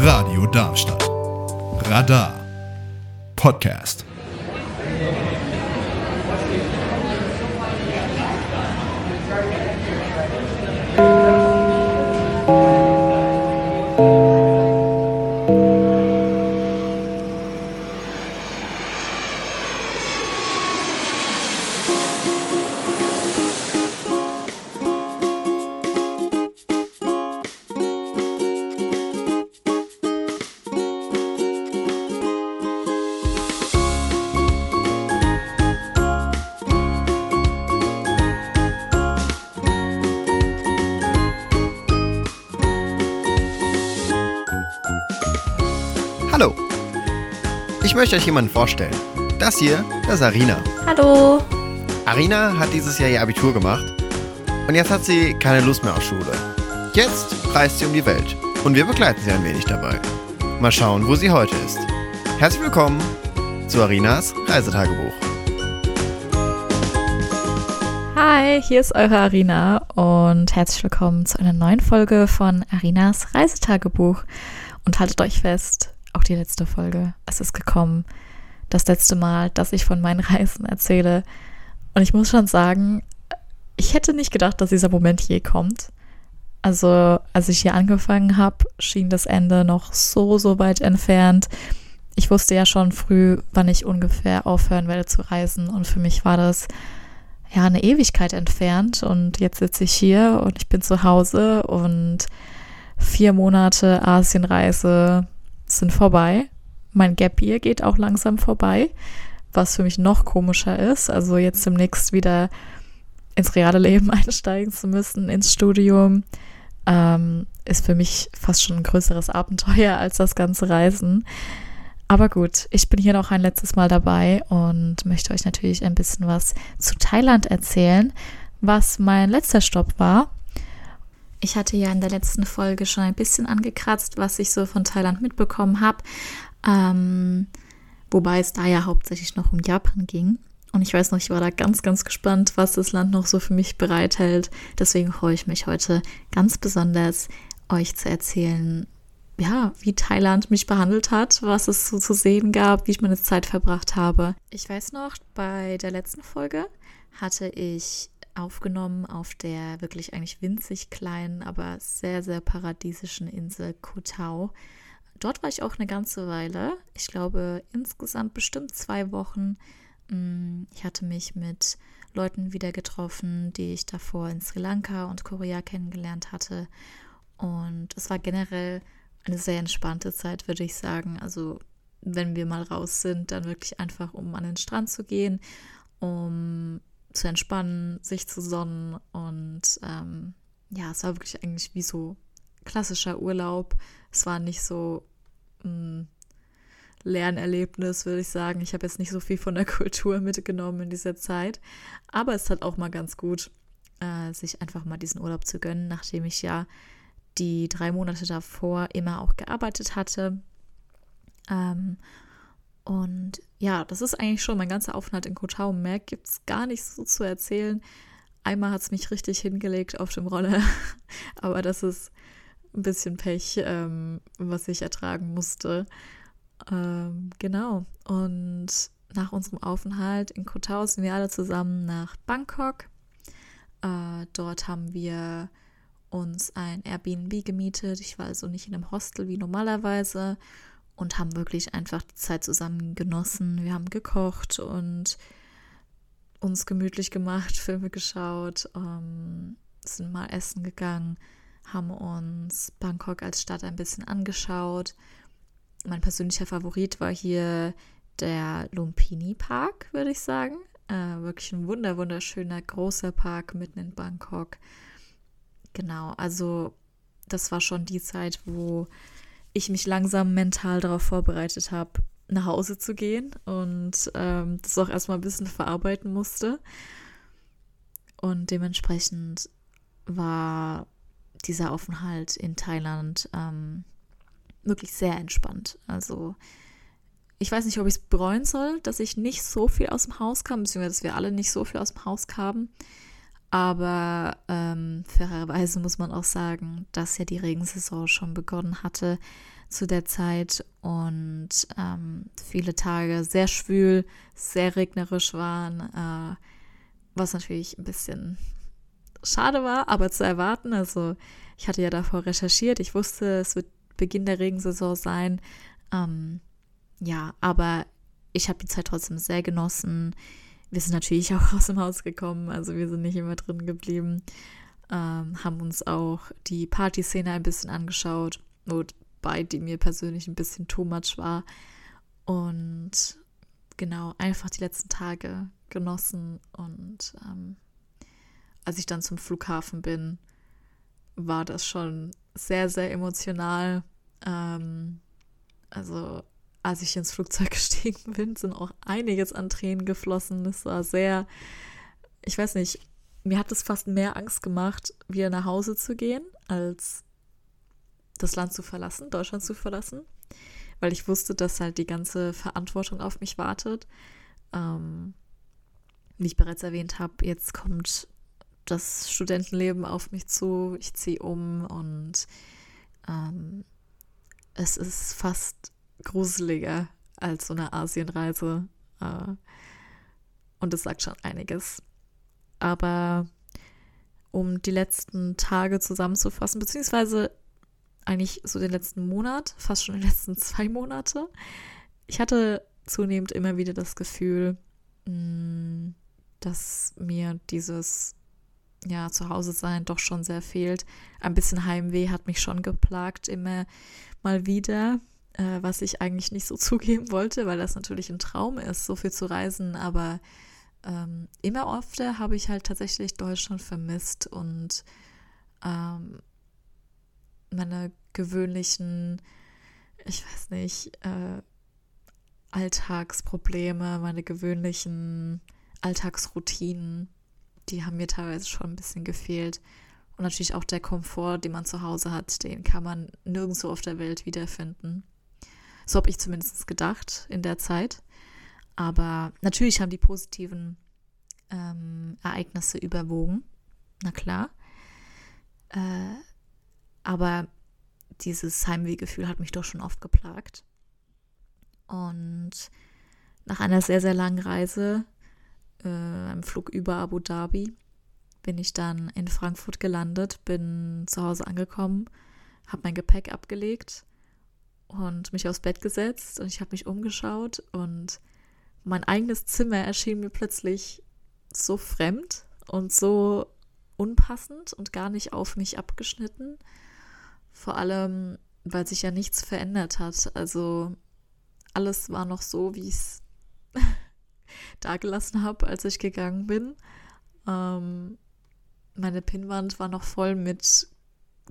Radio Darmstadt. Radar. Podcast. Möchte euch jemanden vorstellen. Das hier, das ist Arina. Hallo. Arina hat dieses Jahr ihr Abitur gemacht und jetzt hat sie keine Lust mehr auf Schule. Jetzt reist sie um die Welt und wir begleiten sie ein wenig dabei. Mal schauen, wo sie heute ist. Herzlich willkommen zu Arinas Reisetagebuch. Hi, hier ist eure Arina und herzlich willkommen zu einer neuen Folge von Arinas Reisetagebuch. Und haltet euch fest, auch die letzte Folge. Es ist gekommen. Das letzte Mal, dass ich von meinen Reisen erzähle. Und ich muss schon sagen, ich hätte nicht gedacht, dass dieser Moment je kommt. Also, als ich hier angefangen habe, schien das Ende noch so, so weit entfernt. Ich wusste ja schon früh, wann ich ungefähr aufhören werde zu reisen. Und für mich war das ja eine Ewigkeit entfernt. Und jetzt sitze ich hier und ich bin zu Hause und vier Monate Asienreise sind vorbei. Mein Gap Year geht auch langsam vorbei, was für mich noch komischer ist. Also jetzt demnächst wieder ins reale Leben einsteigen zu müssen, ins Studium, ähm, ist für mich fast schon ein größeres Abenteuer als das ganze Reisen. Aber gut, ich bin hier noch ein letztes Mal dabei und möchte euch natürlich ein bisschen was zu Thailand erzählen, was mein letzter Stopp war. Ich hatte ja in der letzten Folge schon ein bisschen angekratzt, was ich so von Thailand mitbekommen habe. Ähm, wobei es da ja hauptsächlich noch um Japan ging. Und ich weiß noch, ich war da ganz, ganz gespannt, was das Land noch so für mich bereithält. Deswegen freue ich mich heute ganz besonders, euch zu erzählen, ja, wie Thailand mich behandelt hat, was es so zu sehen gab, wie ich meine Zeit verbracht habe. Ich weiß noch, bei der letzten Folge hatte ich aufgenommen auf der wirklich eigentlich winzig kleinen, aber sehr, sehr paradiesischen Insel Koh. Dort war ich auch eine ganze Weile. Ich glaube insgesamt bestimmt zwei Wochen. Mm, ich hatte mich mit Leuten wieder getroffen, die ich davor in Sri Lanka und Korea kennengelernt hatte. Und es war generell eine sehr entspannte Zeit, würde ich sagen. Also wenn wir mal raus sind, dann wirklich einfach, um an den Strand zu gehen, um zu entspannen, sich zu sonnen. Und ähm, ja, es war wirklich eigentlich wie so klassischer Urlaub. Es war nicht so ein Lernerlebnis, würde ich sagen. Ich habe jetzt nicht so viel von der Kultur mitgenommen in dieser Zeit. Aber es hat auch mal ganz gut, äh, sich einfach mal diesen Urlaub zu gönnen, nachdem ich ja die drei Monate davor immer auch gearbeitet hatte. Ähm, und ja, das ist eigentlich schon mein ganzer Aufenthalt in Koh Mehr gibt es gar nichts so zu erzählen. Einmal hat es mich richtig hingelegt auf dem Roller, aber das ist ein bisschen Pech, ähm, was ich ertragen musste. Ähm, genau. Und nach unserem Aufenthalt in Koh Tao sind wir alle zusammen nach Bangkok. Äh, dort haben wir uns ein Airbnb gemietet. Ich war also nicht in einem Hostel wie normalerweise und haben wirklich einfach die Zeit zusammen genossen. Wir haben gekocht und uns gemütlich gemacht, Filme geschaut, ähm, sind mal essen gegangen, haben uns Bangkok als Stadt ein bisschen angeschaut. Mein persönlicher Favorit war hier der Lumpini Park, würde ich sagen. Äh, wirklich ein wunder wunderschöner großer Park mitten in Bangkok. Genau, also das war schon die Zeit, wo ich mich langsam mental darauf vorbereitet habe, nach Hause zu gehen und ähm, das auch erstmal ein bisschen verarbeiten musste. Und dementsprechend war dieser Aufenthalt in Thailand ähm, wirklich sehr entspannt. Also ich weiß nicht, ob ich es bereuen soll, dass ich nicht so viel aus dem Haus kam, beziehungsweise dass wir alle nicht so viel aus dem Haus kamen. Aber ähm, fairerweise muss man auch sagen, dass ja die Regensaison schon begonnen hatte zu der Zeit und ähm, viele Tage sehr schwül, sehr regnerisch waren, äh, was natürlich ein bisschen schade war, aber zu erwarten. Also ich hatte ja davor recherchiert, ich wusste, es wird Beginn der Regensaison sein. Ähm, ja, aber ich habe die Zeit trotzdem sehr genossen. Wir sind natürlich auch aus dem Haus gekommen, also wir sind nicht immer drin geblieben. Ähm, haben uns auch die Partyszene ein bisschen angeschaut, wobei die mir persönlich ein bisschen too much war. Und genau, einfach die letzten Tage genossen. Und ähm, als ich dann zum Flughafen bin, war das schon sehr, sehr emotional. Ähm, also als ich ins Flugzeug gestiegen bin, sind auch einiges an Tränen geflossen. Es war sehr, ich weiß nicht, mir hat es fast mehr Angst gemacht, wieder nach Hause zu gehen, als das Land zu verlassen, Deutschland zu verlassen, weil ich wusste, dass halt die ganze Verantwortung auf mich wartet. Ähm, wie ich bereits erwähnt habe, jetzt kommt das Studentenleben auf mich zu, ich ziehe um und ähm, es ist fast gruseliger als so eine Asienreise. Äh, und es sagt schon einiges. Aber um die letzten Tage zusammenzufassen, beziehungsweise eigentlich so den letzten Monat, fast schon die letzten zwei Monate, ich hatte zunehmend immer wieder das Gefühl, mm, dass mir dieses ja, zu Hause sein doch schon sehr fehlt. Ein bisschen Heimweh hat mich schon geplagt, immer mal wieder äh, was ich eigentlich nicht so zugeben wollte, weil das natürlich ein Traum ist, so viel zu reisen. Aber ähm, immer öfter habe ich halt tatsächlich Deutschland vermisst und ähm, meine gewöhnlichen, ich weiß nicht, äh, Alltagsprobleme, meine gewöhnlichen Alltagsroutinen, die haben mir teilweise schon ein bisschen gefehlt. Und natürlich auch der Komfort, den man zu Hause hat, den kann man nirgendwo auf der Welt wiederfinden. So habe ich zumindest gedacht in der Zeit. Aber natürlich haben die positiven ähm, Ereignisse überwogen. Na klar. Äh, aber dieses Heimwehgefühl hat mich doch schon oft geplagt. Und nach einer sehr, sehr langen Reise, äh, einem Flug über Abu Dhabi, bin ich dann in Frankfurt gelandet, bin zu Hause angekommen, habe mein Gepäck abgelegt und mich aufs Bett gesetzt und ich habe mich umgeschaut und mein eigenes Zimmer erschien mir plötzlich so fremd und so unpassend und gar nicht auf mich abgeschnitten. Vor allem, weil sich ja nichts verändert hat. Also alles war noch so, wie ich es dagelassen habe, als ich gegangen bin. Ähm, meine Pinnwand war noch voll mit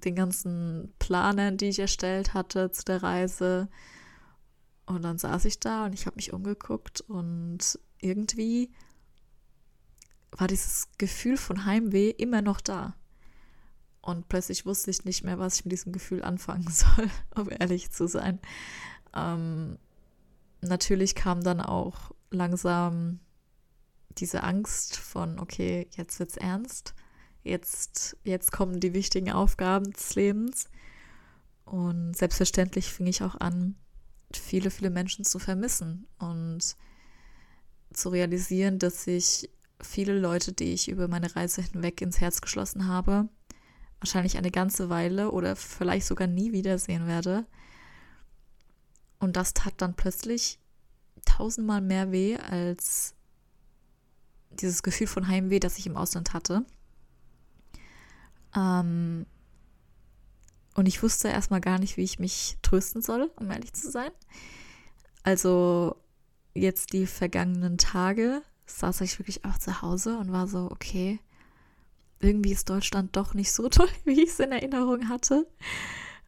den ganzen Planern, die ich erstellt hatte zu der Reise. Und dann saß ich da und ich habe mich umgeguckt und irgendwie war dieses Gefühl von Heimweh immer noch da. Und plötzlich wusste ich nicht mehr, was ich mit diesem Gefühl anfangen soll, um ehrlich zu sein. Ähm, natürlich kam dann auch langsam diese Angst von, okay, jetzt wird's ernst jetzt, jetzt kommen die wichtigen Aufgaben des Lebens. Und selbstverständlich fing ich auch an, viele, viele Menschen zu vermissen und zu realisieren, dass ich viele Leute, die ich über meine Reise hinweg ins Herz geschlossen habe, wahrscheinlich eine ganze Weile oder vielleicht sogar nie wiedersehen werde. Und das tat dann plötzlich tausendmal mehr weh als dieses Gefühl von Heimweh, das ich im Ausland hatte. Ähm, und ich wusste erstmal gar nicht, wie ich mich trösten soll, um ehrlich zu sein. Also jetzt die vergangenen Tage saß ich wirklich auch zu Hause und war so, okay, irgendwie ist Deutschland doch nicht so toll, wie ich es in Erinnerung hatte.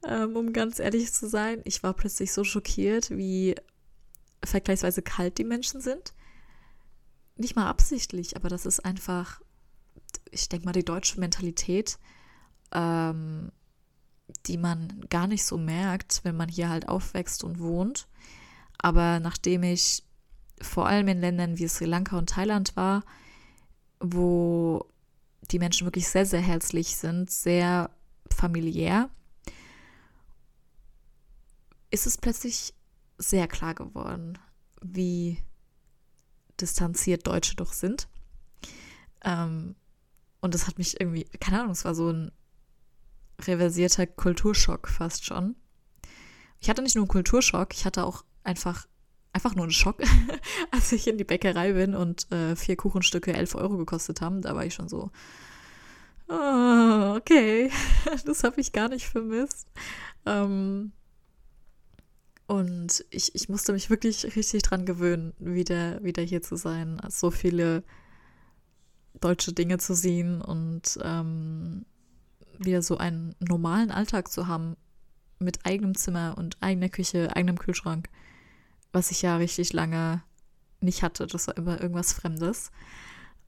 Ähm, um ganz ehrlich zu sein, ich war plötzlich so schockiert, wie vergleichsweise kalt die Menschen sind. Nicht mal absichtlich, aber das ist einfach, ich denke mal, die deutsche Mentalität ähm, die man gar nicht so merkt, wenn man hier halt aufwächst und wohnt. Aber nachdem ich vor allem in Ländern wie Sri Lanka und Thailand war, wo die Menschen wirklich sehr, sehr herzlich sind, sehr familiär, ist es plötzlich sehr klar geworden, wie distanziert Deutsche doch sind. Ähm, und das hat mich irgendwie, keine Ahnung, es war so ein reversierter Kulturschock fast schon. Ich hatte nicht nur einen Kulturschock, ich hatte auch einfach, einfach nur einen Schock, als ich in die Bäckerei bin und äh, vier Kuchenstücke 11 Euro gekostet haben. Da war ich schon so, oh, okay, das habe ich gar nicht vermisst. Ähm, und ich, ich musste mich wirklich richtig dran gewöhnen, wieder, wieder hier zu sein. So viele deutsche Dinge zu sehen und ähm, wieder so einen normalen Alltag zu haben mit eigenem Zimmer und eigener Küche, eigenem Kühlschrank, was ich ja richtig lange nicht hatte. Das war immer irgendwas Fremdes.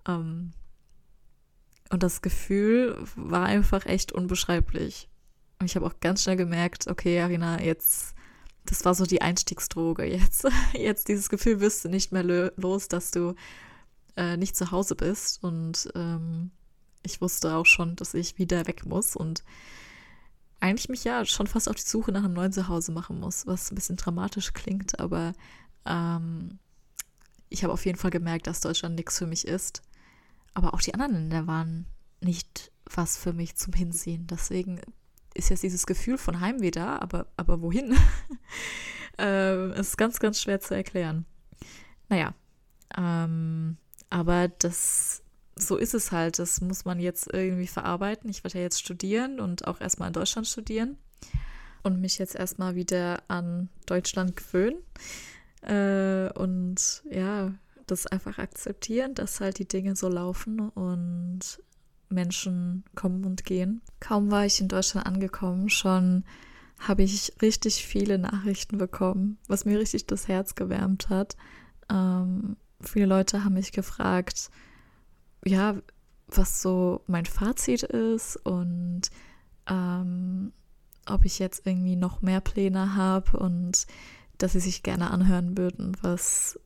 Ähm, und das Gefühl war einfach echt unbeschreiblich. Und ich habe auch ganz schnell gemerkt, okay, Arina, jetzt, das war so die Einstiegsdroge. Jetzt, jetzt dieses Gefühl wirst du nicht mehr los, dass du äh, nicht zu Hause bist. Und ähm, ich wusste auch schon, dass ich wieder weg muss und eigentlich mich ja schon fast auf die Suche nach einem neuen Zuhause machen muss, was ein bisschen dramatisch klingt, aber ähm, ich habe auf jeden Fall gemerkt, dass Deutschland nichts für mich ist. Aber auch die anderen Länder waren nicht was für mich zum Hinziehen. Deswegen ist jetzt dieses Gefühl von Heimweh da, aber, aber wohin? ähm, ist ganz, ganz schwer zu erklären. Naja, ähm, aber das, so ist es halt. Das muss man jetzt irgendwie verarbeiten. Ich werde ja jetzt studieren und auch erstmal in Deutschland studieren und mich jetzt erstmal wieder an Deutschland gewöhnen. Äh, und ja, das einfach akzeptieren, dass halt die Dinge so laufen und Menschen kommen und gehen. Kaum war ich in Deutschland angekommen, schon habe ich richtig viele Nachrichten bekommen, was mir richtig das Herz gewärmt hat. Ähm, viele Leute haben mich gefragt, ja, was so mein Fazit ist und ähm, ob ich jetzt irgendwie noch mehr Pläne habe und dass sie sich gerne anhören würden, was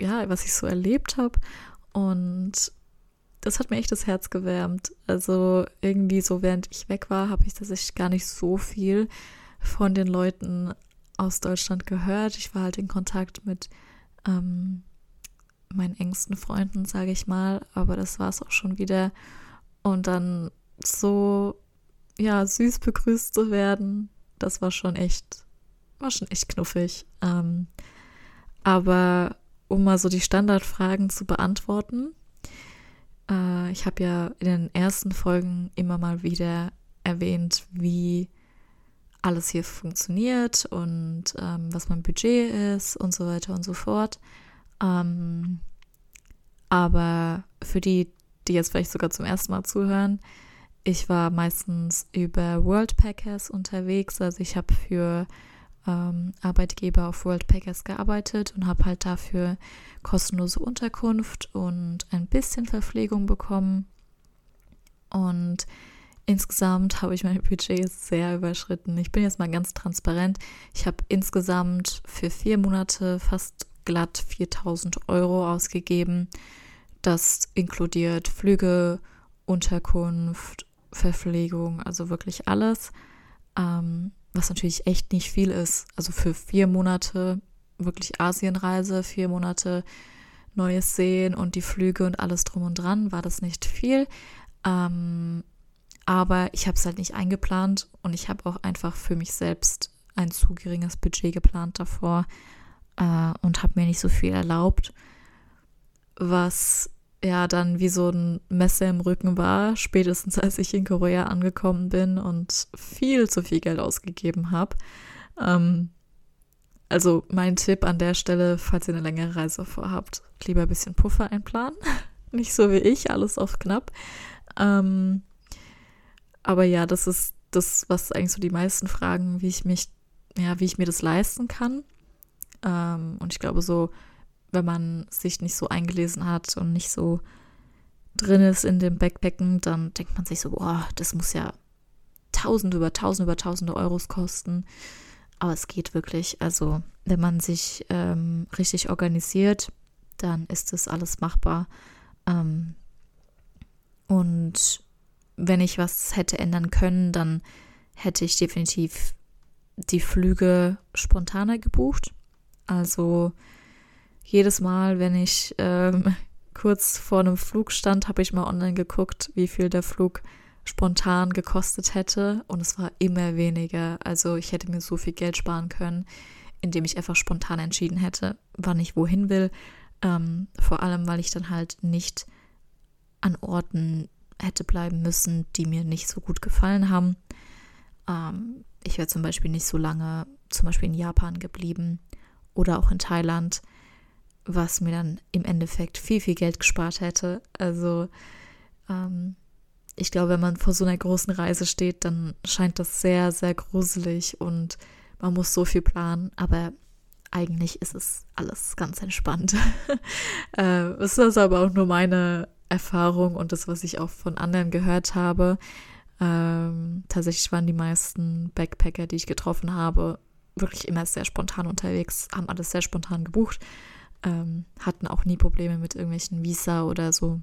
ja, was ich so erlebt habe und das hat mir echt das Herz gewärmt. Also irgendwie so während ich weg war, habe ich tatsächlich gar nicht so viel von den Leuten aus Deutschland gehört. Ich war halt in Kontakt mit ähm, meinen engsten Freunden, sage ich mal, aber das war es auch schon wieder. Und dann so, ja, süß begrüßt zu werden, das war schon echt, war schon echt knuffig. Ähm, aber um mal so die Standardfragen zu beantworten, äh, ich habe ja in den ersten Folgen immer mal wieder erwähnt, wie alles hier funktioniert und ähm, was mein Budget ist und so weiter und so fort. Ähm, aber für die, die jetzt vielleicht sogar zum ersten Mal zuhören, ich war meistens über World Packers unterwegs. Also ich habe für ähm, Arbeitgeber auf World Packers gearbeitet und habe halt dafür kostenlose Unterkunft und ein bisschen Verpflegung bekommen. Und insgesamt habe ich mein Budget sehr überschritten. Ich bin jetzt mal ganz transparent. Ich habe insgesamt für vier Monate fast glatt 4000 Euro ausgegeben. Das inkludiert Flüge, Unterkunft, Verpflegung, also wirklich alles. Ähm, was natürlich echt nicht viel ist. Also für vier Monate wirklich Asienreise, vier Monate Neues sehen und die Flüge und alles drum und dran war das nicht viel. Ähm, aber ich habe es halt nicht eingeplant und ich habe auch einfach für mich selbst ein zu geringes Budget geplant davor äh, und habe mir nicht so viel erlaubt, was ja dann wie so ein Messer im Rücken war, spätestens als ich in Korea angekommen bin und viel zu viel Geld ausgegeben habe. Ähm, also mein Tipp an der Stelle, falls ihr eine längere Reise vorhabt, lieber ein bisschen Puffer einplanen. Nicht so wie ich, alles auf knapp. Ähm, aber ja, das ist das, was eigentlich so die meisten fragen, wie ich mich, ja, wie ich mir das leisten kann. Ähm, und ich glaube, so wenn man sich nicht so eingelesen hat und nicht so drin ist in dem Backpacken, dann denkt man sich so, boah, das muss ja tausend über tausend über tausende Euros kosten. Aber es geht wirklich. Also, wenn man sich ähm, richtig organisiert, dann ist das alles machbar. Ähm, Und wenn ich was hätte ändern können, dann hätte ich definitiv die Flüge spontaner gebucht. Also jedes Mal, wenn ich ähm, kurz vor einem Flug stand, habe ich mal online geguckt, wie viel der Flug spontan gekostet hätte. Und es war immer weniger. Also ich hätte mir so viel Geld sparen können, indem ich einfach spontan entschieden hätte, wann ich wohin will. Ähm, vor allem, weil ich dann halt nicht an Orten hätte bleiben müssen, die mir nicht so gut gefallen haben. Ähm, ich wäre zum Beispiel nicht so lange zum Beispiel in Japan geblieben oder auch in Thailand, was mir dann im Endeffekt viel, viel Geld gespart hätte. Also ähm, ich glaube, wenn man vor so einer großen Reise steht, dann scheint das sehr, sehr gruselig und man muss so viel planen, aber eigentlich ist es alles ganz entspannt. äh, es ist aber auch nur meine Erfahrung und das, was ich auch von anderen gehört habe. Ähm, tatsächlich waren die meisten Backpacker, die ich getroffen habe, wirklich immer sehr spontan unterwegs, haben alles sehr spontan gebucht, ähm, hatten auch nie Probleme mit irgendwelchen Visa oder so.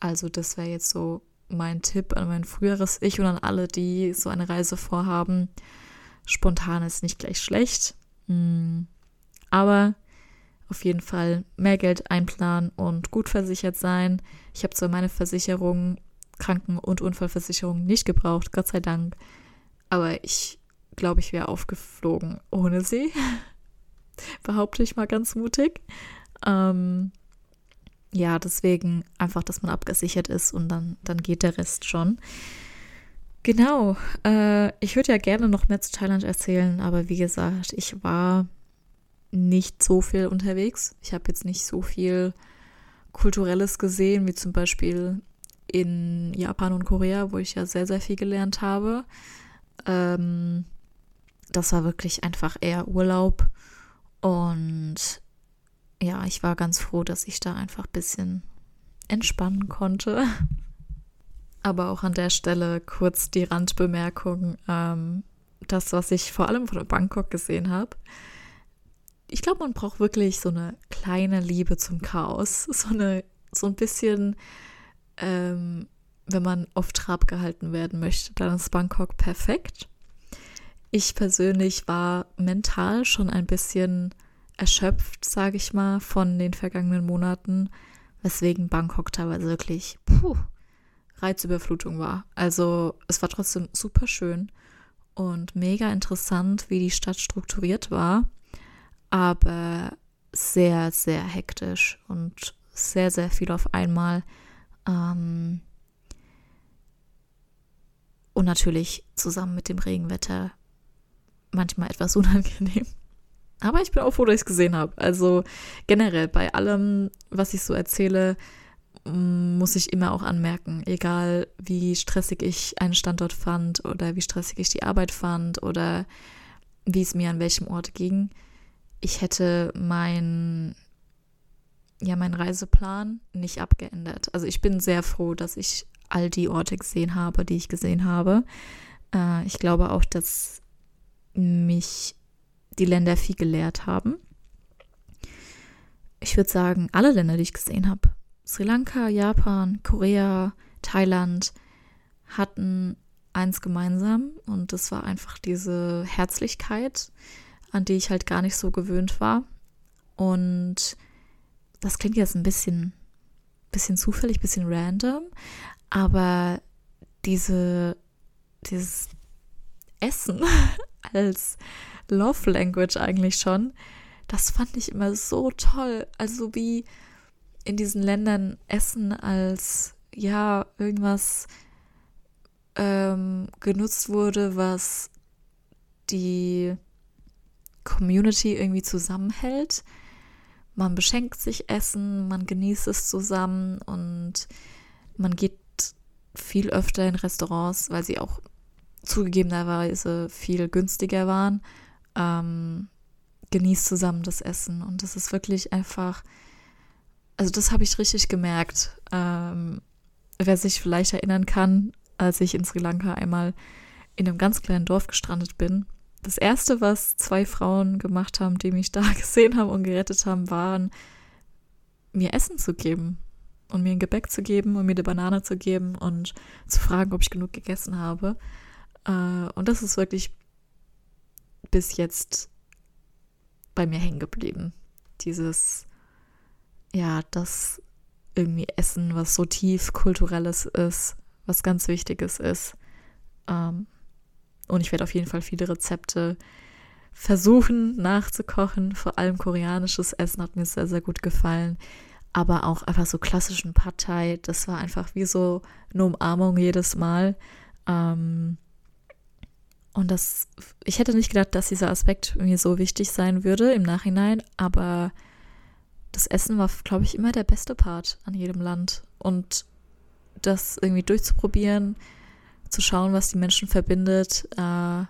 Also das wäre jetzt so mein Tipp an mein früheres Ich und an alle, die so eine Reise vorhaben. Spontan ist nicht gleich schlecht, hm. aber auf jeden Fall mehr Geld einplanen und gut versichert sein. Ich habe zwar meine Versicherung, Kranken- und Unfallversicherung nicht gebraucht, Gott sei Dank, aber ich glaube, ich wäre aufgeflogen ohne sie. Behaupte ich mal ganz mutig. Ähm, ja, deswegen einfach, dass man abgesichert ist und dann, dann geht der Rest schon. Genau. Äh, ich würde ja gerne noch mehr zu Thailand erzählen, aber wie gesagt, ich war nicht so viel unterwegs. Ich habe jetzt nicht so viel Kulturelles gesehen, wie zum Beispiel in Japan und Korea, wo ich ja sehr, sehr viel gelernt habe. Ähm, das war wirklich einfach eher Urlaub. Und ja, ich war ganz froh, dass ich da einfach ein bisschen entspannen konnte. Aber auch an der Stelle kurz die Randbemerkung. Ähm, das, was ich vor allem von Bangkok gesehen habe, ich glaube, man braucht wirklich so eine kleine Liebe zum Chaos. So, eine, so ein bisschen, ähm, wenn man auf Trab gehalten werden möchte, dann ist Bangkok perfekt. Ich persönlich war mental schon ein bisschen erschöpft, sage ich mal, von den vergangenen Monaten, weswegen Bangkok teilweise wirklich puh, Reizüberflutung war. Also es war trotzdem super schön und mega interessant, wie die Stadt strukturiert war aber sehr, sehr hektisch und sehr, sehr viel auf einmal. Ähm und natürlich zusammen mit dem Regenwetter manchmal etwas unangenehm. Aber ich bin auch froh, dass ich es gesehen habe. Also generell bei allem, was ich so erzähle, muss ich immer auch anmerken, egal wie stressig ich einen Standort fand oder wie stressig ich die Arbeit fand oder wie es mir an welchem Ort ging ich hätte mein, ja, meinen Reiseplan nicht abgeändert. Also ich bin sehr froh, dass ich all die Orte gesehen habe, die ich gesehen habe. Äh, ich glaube auch, dass mich die Länder viel gelehrt haben. Ich würde sagen, alle Länder, die ich gesehen habe, Sri Lanka, Japan, Korea, Thailand, hatten eins gemeinsam und das war einfach diese Herzlichkeit, an die ich halt gar nicht so gewöhnt war. Und das klingt jetzt ein bisschen, bisschen zufällig, bisschen random, aber diese, dieses Essen als Love Language eigentlich schon, das fand ich immer so toll. Also wie in diesen Ländern Essen als ja irgendwas ähm, genutzt wurde, was die Community irgendwie zusammenhält. Man beschenkt sich Essen, man genießt es zusammen und man geht viel öfter in Restaurants, weil sie auch zugegebenerweise viel günstiger waren. Ähm, genießt zusammen das Essen und das ist wirklich einfach, also das habe ich richtig gemerkt. Ähm, wer sich vielleicht erinnern kann, als ich in Sri Lanka einmal in einem ganz kleinen Dorf gestrandet bin das erste, was zwei Frauen gemacht haben, die mich da gesehen haben und gerettet haben, waren, mir Essen zu geben. und mir ein Gebäck zu geben und mir eine Banane zu geben und zu fragen, ob ich genug gegessen habe. Äh, und das ist wirklich bis jetzt bei mir hängen geblieben. Dieses, ja, das irgendwie Essen, was so tief kulturelles ist, was ganz Wichtiges ist. Ähm, und ich werde auf jeden Fall viele Rezepte versuchen nachzukochen. Vor allem koreanisches Essen hat mir sehr, sehr gut gefallen. Aber auch einfach so klassischen Partei, das war einfach wie so eine Umarmung jedes Mal. Ähm, und das, ich hätte nicht gedacht, dass dieser Aspekt mir so wichtig sein würde im Nachhinein, aber das Essen war, glaube ich, immer der beste Part an jedem Land. Und das irgendwie durchzuprobieren, zu schauen, was die Menschen verbindet äh,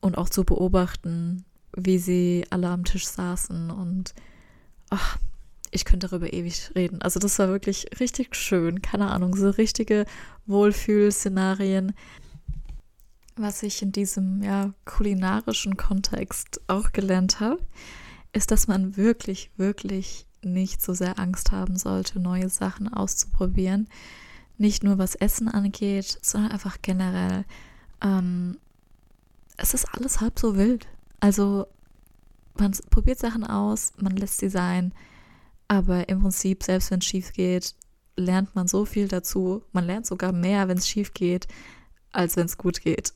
und auch zu beobachten, wie sie alle am Tisch saßen und ach, ich könnte darüber ewig reden. Also das war wirklich richtig schön, keine Ahnung, so richtige Wohlfühlszenarien. Was ich in diesem ja kulinarischen Kontext auch gelernt habe, ist, dass man wirklich, wirklich nicht so sehr Angst haben sollte, neue Sachen auszuprobieren. Nicht nur was Essen angeht, sondern einfach generell. Ähm, es ist alles halb so wild. Also man probiert Sachen aus, man lässt sie sein, aber im Prinzip, selbst wenn es schief geht, lernt man so viel dazu. Man lernt sogar mehr, wenn es schief geht, als wenn es gut geht.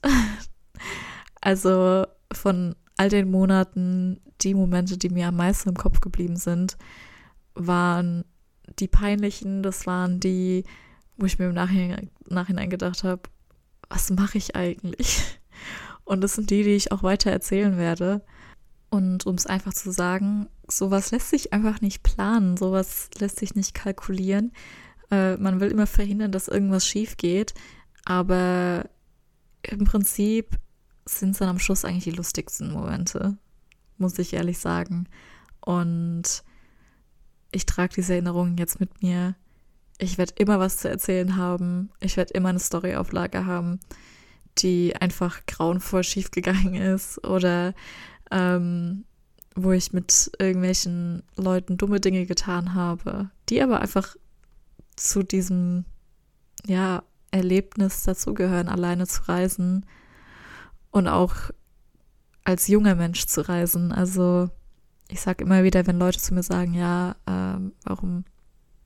also von all den Monaten, die Momente, die mir am meisten im Kopf geblieben sind, waren die peinlichen, das waren die, wo ich mir im Nachhinein, Nachhinein gedacht habe, was mache ich eigentlich? Und das sind die, die ich auch weiter erzählen werde. Und um es einfach zu sagen, sowas lässt sich einfach nicht planen, sowas lässt sich nicht kalkulieren. Äh, man will immer verhindern, dass irgendwas schief geht, aber im Prinzip sind es dann am Schluss eigentlich die lustigsten Momente, muss ich ehrlich sagen. Und ich trage diese Erinnerungen jetzt mit mir. Ich werde immer was zu erzählen haben. Ich werde immer eine Storyauflage haben, die einfach grauenvoll schiefgegangen ist oder ähm, wo ich mit irgendwelchen Leuten dumme Dinge getan habe, die aber einfach zu diesem ja, Erlebnis dazugehören, alleine zu reisen und auch als junger Mensch zu reisen. Also ich sage immer wieder, wenn Leute zu mir sagen, ja, ähm, warum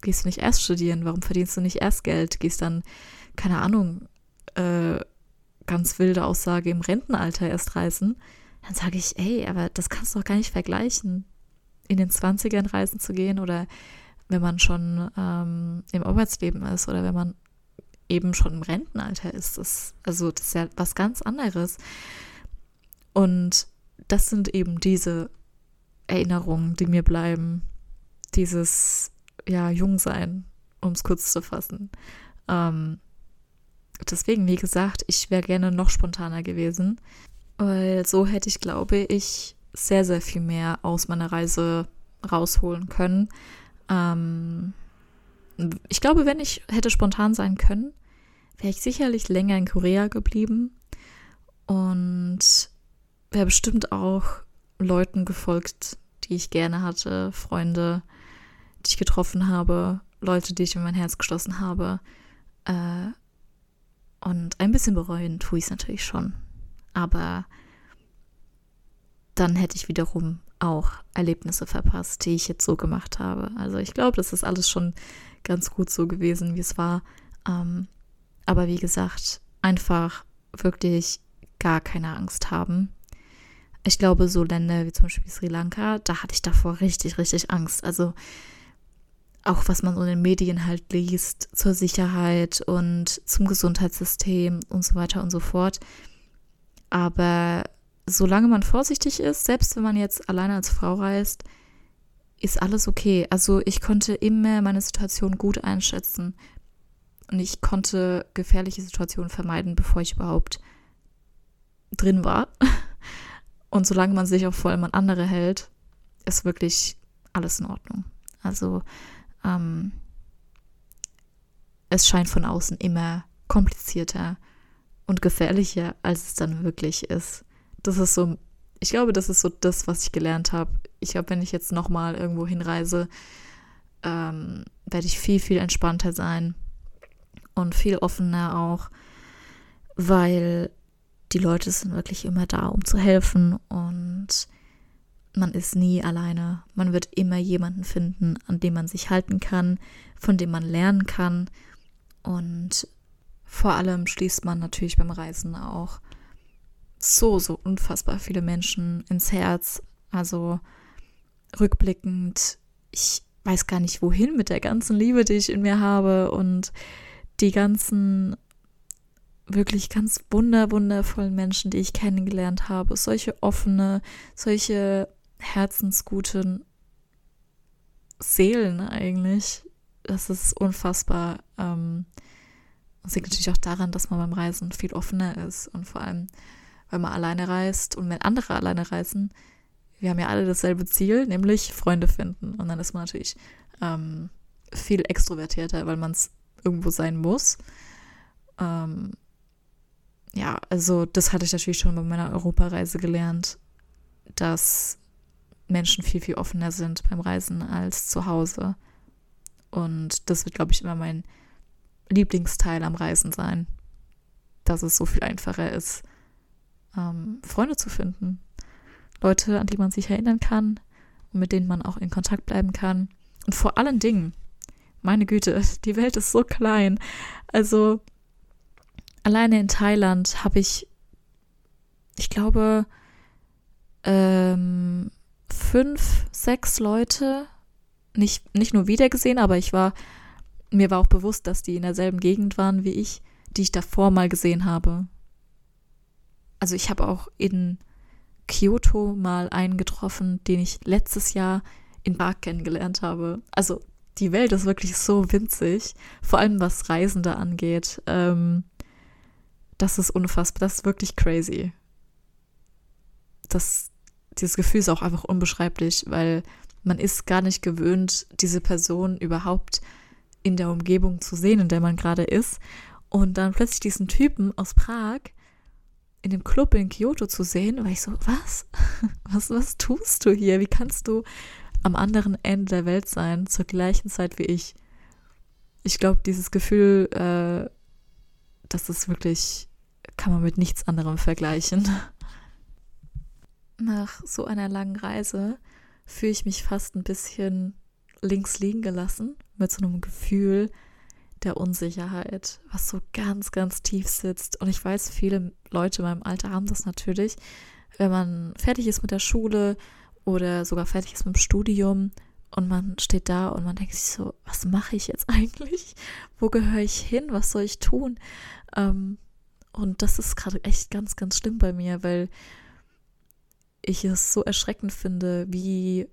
gehst du nicht erst studieren? Warum verdienst du nicht erst Geld? Gehst dann, keine Ahnung, äh, ganz wilde Aussage im Rentenalter erst reisen? Dann sage ich, ey, aber das kannst du doch gar nicht vergleichen. In den 20ern reisen zu gehen oder wenn man schon ähm, im Arbeitsleben ist oder wenn man eben schon im Rentenalter ist. Das, also das ist ja was ganz anderes. Und das sind eben diese Erinnerungen, die mir bleiben. Dieses, ja, Jungsein, um es kurz zu fassen. Ähm, deswegen, wie gesagt, ich wäre gerne noch spontaner gewesen, weil so hätte ich, glaube ich, sehr, sehr viel mehr aus meiner Reise rausholen können. Ähm, ich glaube, wenn ich hätte spontan sein können, wäre ich sicherlich länger in Korea geblieben und wäre bestimmt auch Leuten gefolgt, die ich gerne hatte, Freunde, die ich getroffen habe, Leute, die ich in mein Herz geschlossen habe. Äh, und ein bisschen bereuen tue ich es natürlich schon. Aber dann hätte ich wiederum auch Erlebnisse verpasst, die ich jetzt so gemacht habe. Also ich glaube, das ist alles schon ganz gut so gewesen, wie es war. Ähm, aber wie gesagt, einfach wirklich gar keine Angst haben ich glaube, so Länder wie zum Beispiel Sri Lanka, da hatte ich davor richtig, richtig Angst. Also auch was man so in den Medien halt liest zur Sicherheit und zum Gesundheitssystem und so weiter und so fort. Aber solange man vorsichtig ist, selbst wenn man jetzt alleine als Frau reist, ist alles okay. Also ich konnte immer meine Situation gut einschätzen und ich konnte gefährliche Situationen vermeiden, bevor ich überhaupt drin war. Und solange man sich auch vor allem an andere hält, ist wirklich alles in Ordnung. Also ähm, es scheint von außen immer komplizierter und gefährlicher, als es dann wirklich ist. Das ist so, ich glaube, das ist so das, was ich gelernt habe. Ich glaube, wenn ich jetzt nochmal irgendwo hinreise, ähm, werde ich viel, viel entspannter sein und viel offener auch, weil die Leute sind wirklich immer da, um zu helfen und man ist nie alleine. Man wird immer jemanden finden, an dem man sich halten kann, von dem man lernen kann. Und vor allem schließt man natürlich beim Reisen auch so, so unfassbar viele Menschen ins Herz. Also rückblickend, ich weiß gar nicht wohin mit der ganzen Liebe, die ich in mir habe und die ganzen wirklich ganz wunder, wundervollen Menschen, die ich kennengelernt habe. Solche offene, solche herzensguten Seelen eigentlich. Das ist unfassbar. Ähm, und liegt natürlich auch daran, dass man beim Reisen viel offener ist und vor allem, wenn man alleine reist und wenn andere alleine reisen, wir haben ja alle dasselbe Ziel, nämlich Freunde finden. Und dann ist man natürlich ähm, viel extrovertierter, weil man es irgendwo sein muss. Ähm, ja, also das hatte ich natürlich schon bei meiner Europareise gelernt, dass Menschen viel, viel offener sind beim Reisen als zu Hause. Und das wird, glaube ich, immer mein Lieblingsteil am Reisen sein, dass es so viel einfacher ist, ähm, Freunde zu finden. Leute, an die man sich erinnern kann und mit denen man auch in Kontakt bleiben kann. Und vor allen Dingen, meine Güte, die Welt ist so klein. Also alleine in Thailand habe ich, ich glaube, ähm, fünf, sechs Leute nicht, nicht nur wiedergesehen, aber ich war, mir war auch bewusst, dass die in derselben Gegend waren wie ich, die ich davor mal gesehen habe. Also ich habe auch in Kyoto mal einen getroffen, den ich letztes Jahr in Prag kennengelernt habe. Also die Welt ist wirklich so winzig, vor allem was Reisende angeht. Ähm, das ist unfassbar, das ist wirklich crazy. Das, dieses Gefühl ist auch einfach unbeschreiblich, weil man ist gar nicht gewöhnt, diese Person überhaupt in der Umgebung zu sehen, in der man gerade ist. Und dann plötzlich diesen Typen aus Prag in dem Club in Kyoto zu sehen, war ich so, was? Was, was tust du hier? Wie kannst du am anderen Ende der Welt sein, zur gleichen Zeit wie ich? Ich glaube, dieses Gefühl, äh, das ist wirklich, kann man mit nichts anderem vergleichen. Nach so einer langen Reise fühle ich mich fast ein bisschen links liegen gelassen, mit so einem Gefühl, der Unsicherheit, was so ganz, ganz tief sitzt. Und ich weiß, viele Leute in meinem Alter haben das natürlich. Wenn man fertig ist mit der Schule oder sogar fertig ist mit dem Studium und man steht da und man denkt sich so, was mache ich jetzt eigentlich? Wo gehöre ich hin? Was soll ich tun? Ähm, und das ist gerade echt ganz, ganz schlimm bei mir, weil ich es so erschreckend finde, wie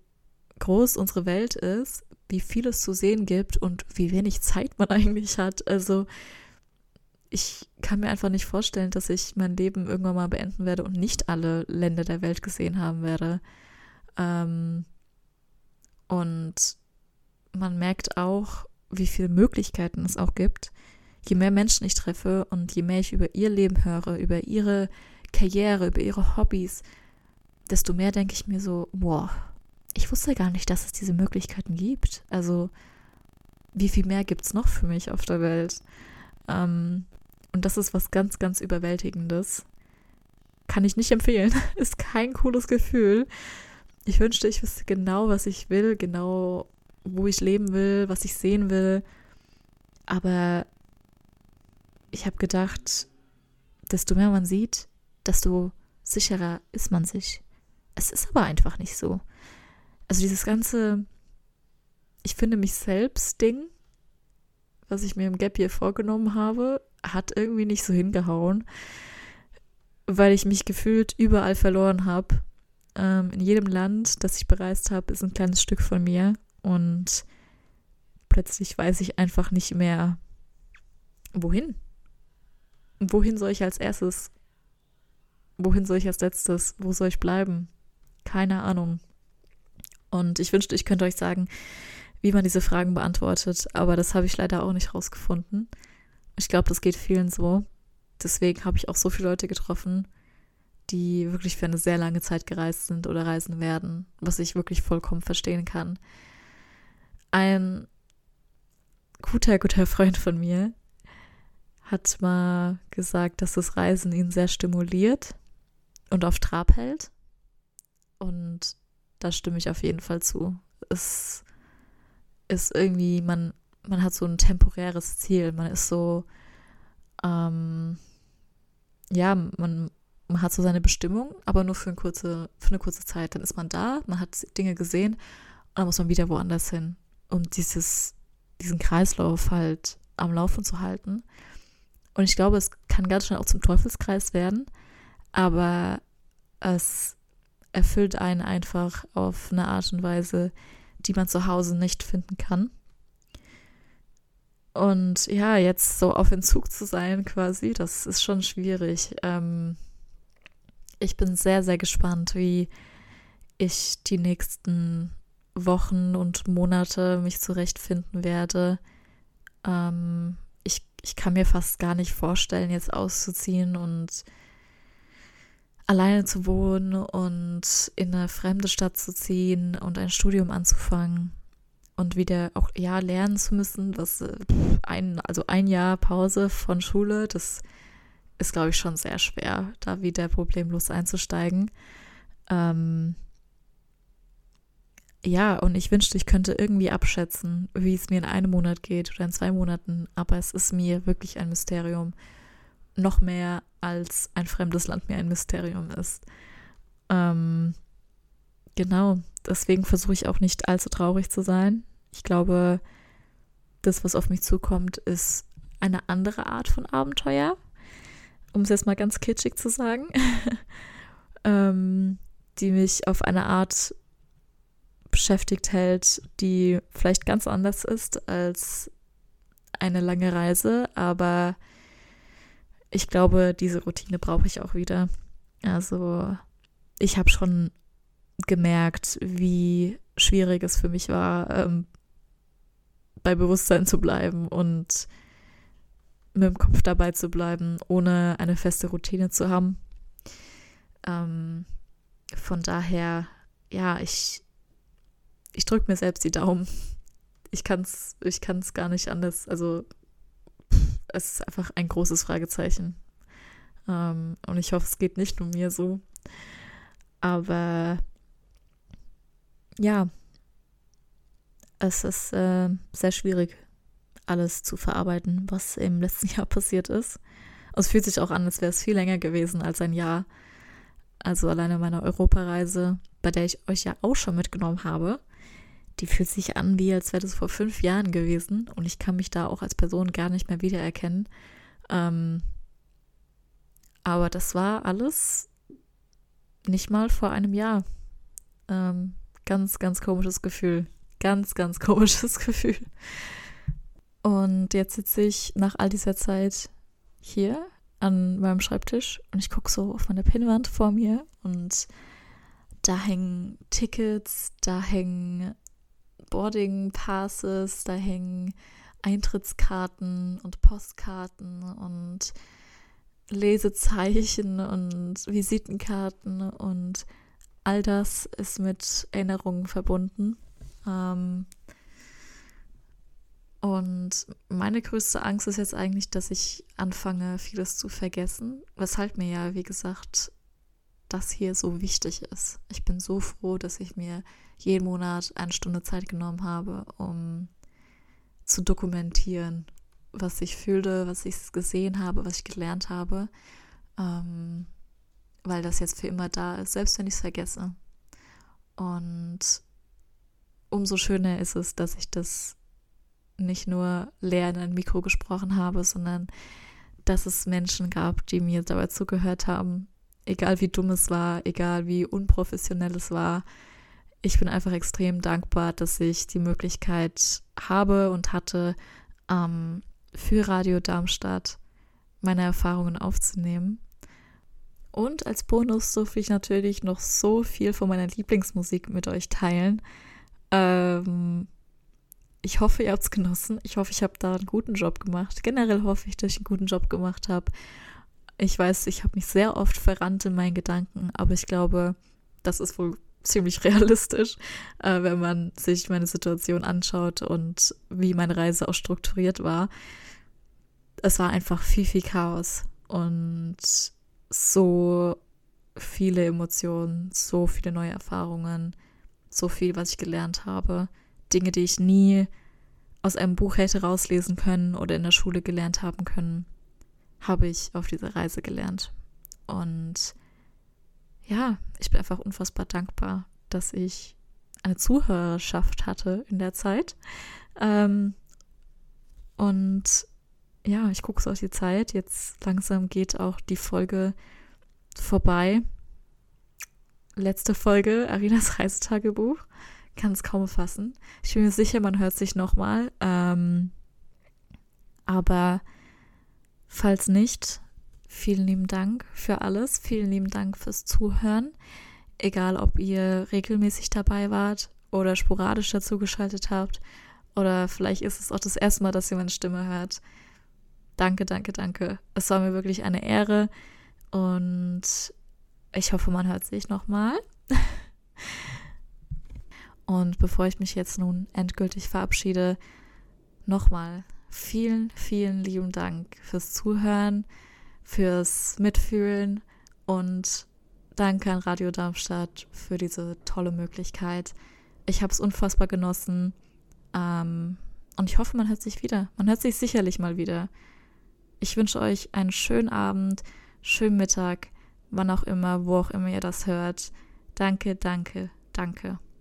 groß unsere Welt ist, wie viel es zu sehen gibt und wie wenig Zeit man eigentlich hat. Also ich kann mir einfach nicht vorstellen, dass ich mein Leben irgendwann mal beenden werde und nicht alle Länder der Welt gesehen haben werde. Ähm, und man merkt auch, wie viele Möglichkeiten es auch gibt. Je mehr Menschen ich treffe und je mehr ich über ihr Leben höre, über ihre Karriere, über ihre Hobbys, desto mehr denke ich mir so, wow, ich wusste gar nicht, dass es diese Möglichkeiten gibt. Also, wie viel mehr gibt es noch für mich auf der Welt? Ähm, und das ist was ganz, ganz Überwältigendes. Kann ich nicht empfehlen. ist kein cooles Gefühl. Ich wünschte, ich wüsste genau, was ich will, genau, wo ich leben will, was ich sehen will. Aber ich habe gedacht, desto mehr man sieht, desto sicherer ist man sich. Es ist aber einfach nicht so also dieses ganze, ich finde mich selbst Ding, was ich mir im Gap hier vorgenommen habe, hat irgendwie nicht so hingehauen, weil ich mich gefühlt überall verloren habe. Ähm, in jedem Land, das ich bereist habe, ist ein kleines Stück von mir und plötzlich weiß ich einfach nicht mehr, wohin. Wohin soll ich als erstes? Wohin soll ich als letztes? Wo soll ich bleiben? Keine Ahnung. Und ich wünschte, ich könnte euch sagen, wie man diese Fragen beantwortet, aber das habe ich leider auch nicht rausgefunden. Ich glaube, das geht vielen so. Deswegen habe ich auch so viele Leute getroffen, die wirklich für eine sehr lange Zeit gereist sind oder reisen werden, was ich wirklich vollkommen verstehen kann. ein guter, guter Freund von mir hat mal gesagt, dass das Reisen ihn sehr stimuliert und auf Trab hält. Und da stimme ich auf jeden Fall zu. Es ist irgendwie, man, man hat so ein temporäres Ziel. Man ist so, ähm, ja, man, man hat so seine Bestimmung, aber nur für eine, kurze, für eine kurze Zeit. Dann ist man da, man hat Dinge gesehen und dann muss man wieder woanders hin. Und dieses, diesen Kreislauf halt am Laufen zu halten. Und ich glaube, es kann ganz schnell auch zum Teufelskreis werden, aber es erfüllt einen einfach auf eine Art und Weise, die man zu Hause nicht finden kann. Und ja, jetzt so auf Entzug zu sein quasi, das ist schon schwierig. Ähm, ich bin sehr, sehr gespannt, wie ich die nächsten Wochen und Monate mich zurechtfinden werde. Ähm, ich, ich kann mir fast gar nicht vorstellen, jetzt auszuziehen und alleine zu wohnen und in eine fremde Stadt zu ziehen und ein Studium anzufangen und wieder auch ja lernen zu müssen, was äh, ein also ein Jahr Pause von Schule, das ist glaube ich schon sehr schwer, da wieder problemlos einzusteigen. Ähm, ja, und ich wünschte, ich könnte irgendwie abschätzen, wie es mir in einem Monat geht oder in zwei Monaten, aber es ist mir wirklich ein Mysterium. Noch mehr als ein fremdes Land mir ein Mysterium ist. Ähm, genau, deswegen versuche ich auch nicht allzu traurig zu sein. Ich glaube, das, was auf mich zukommt, ist eine andere Art von Abenteuer, um es jetzt mal ganz kitschig zu sagen, ähm, die mich auf eine Art beschäftigt hält, die vielleicht ganz anders ist als eine lange Reise, aber ich glaube, diese Routine brauche ich auch wieder. Also ich habe schon gemerkt, wie schwierig es für mich war, ähm, bei Bewusstsein zu bleiben und mit dem Kopf dabei zu bleiben, ohne eine feste Routine zu haben. Ähm, von daher, ja, ich, ich drücke mir selbst die Daumen. Ich kann es ich kann's gar nicht anders. Also, es ist einfach ein großes Fragezeichen. Ähm, und ich hoffe, es geht nicht nur mir so. Aber ja, es ist äh, sehr schwierig, alles zu verarbeiten, was im letzten Jahr passiert ist. Und es fühlt sich auch an, als wäre es viel länger gewesen als ein Jahr. Also alleine meine Europareise, bei der ich euch ja auch schon mitgenommen habe, die fühlt sich an, wie als wäre das vor fünf Jahren gewesen. Und ich kann mich da auch als Person gar nicht mehr wiedererkennen. Ähm, aber das war alles nicht mal vor einem Jahr. Ähm, ganz, ganz komisches Gefühl. Ganz, ganz komisches Gefühl. Und jetzt sitze ich nach all dieser Zeit hier an meinem Schreibtisch und ich gucke so auf meine Pinnwand vor mir und da hängen Tickets, da hängen Boarding Passes, da hängen Eintrittskarten und Postkarten und Lesezeichen und Visitenkarten und all das ist mit Erinnerungen verbunden. Ähm, und meine größte Angst ist jetzt eigentlich, dass ich anfange, vieles zu vergessen, weshalb mir ja, wie gesagt, das hier so wichtig ist. Ich bin so froh, dass ich mir jeden Monat eine Stunde Zeit genommen habe, um zu dokumentieren, was ich fühlte, was ich gesehen habe, was ich gelernt habe, ähm, weil das jetzt für immer da ist, selbst wenn ich es vergesse. Und umso schöner ist es, dass ich das nicht nur leer in ein Mikro gesprochen habe, sondern dass es Menschen gab, die mir dabei zugehört haben, egal wie dumm es war, egal wie unprofessionell es war. Ich bin einfach extrem dankbar, dass ich die Möglichkeit habe und hatte, ähm, für Radio Darmstadt meine Erfahrungen aufzunehmen. Und als Bonus durfte ich natürlich noch so viel von meiner Lieblingsmusik mit euch teilen. Ähm, ich hoffe, ihr habt es genossen. Ich hoffe, ich habe da einen guten Job gemacht. Generell hoffe ich, dass ich einen guten Job gemacht habe. Ich weiß, ich habe mich sehr oft verrannt in meinen Gedanken, aber ich glaube, das ist wohl ziemlich realistisch, äh, wenn man sich meine Situation anschaut und wie meine Reise auch strukturiert war. Es war einfach viel, viel Chaos und so viele Emotionen, so viele neue Erfahrungen, so viel, was ich gelernt habe. Dinge, die ich nie aus einem Buch hätte rauslesen können oder in der Schule gelernt haben können, habe ich auf dieser Reise gelernt. Und ja, ich bin einfach unfassbar dankbar, dass ich eine Zuhörerschaft hatte in der Zeit. Ähm, und ja, ich gucke so auf die Zeit. Jetzt langsam geht auch die Folge vorbei. Letzte Folge, Arinas Reisetagebuch. Kann es kaum fassen. Ich bin mir sicher, man hört sich nochmal. Ähm, aber falls nicht, vielen lieben Dank für alles. Vielen lieben Dank fürs Zuhören. Egal, ob ihr regelmäßig dabei wart oder sporadisch dazugeschaltet habt. Oder vielleicht ist es auch das erste Mal, dass ihr meine Stimme hört. Danke, danke, danke. Es war mir wirklich eine Ehre. Und ich hoffe, man hört sich nochmal. Und bevor ich mich jetzt nun endgültig verabschiede, nochmal vielen, vielen lieben Dank fürs Zuhören, fürs Mitfühlen und danke an Radio Darmstadt für diese tolle Möglichkeit. Ich habe es unfassbar genossen ähm, und ich hoffe, man hört sich wieder. Man hört sich sicherlich mal wieder. Ich wünsche euch einen schönen Abend schönen Mittag, wann auch immer, wo auch immer ihr das hört. Danke, danke, danke.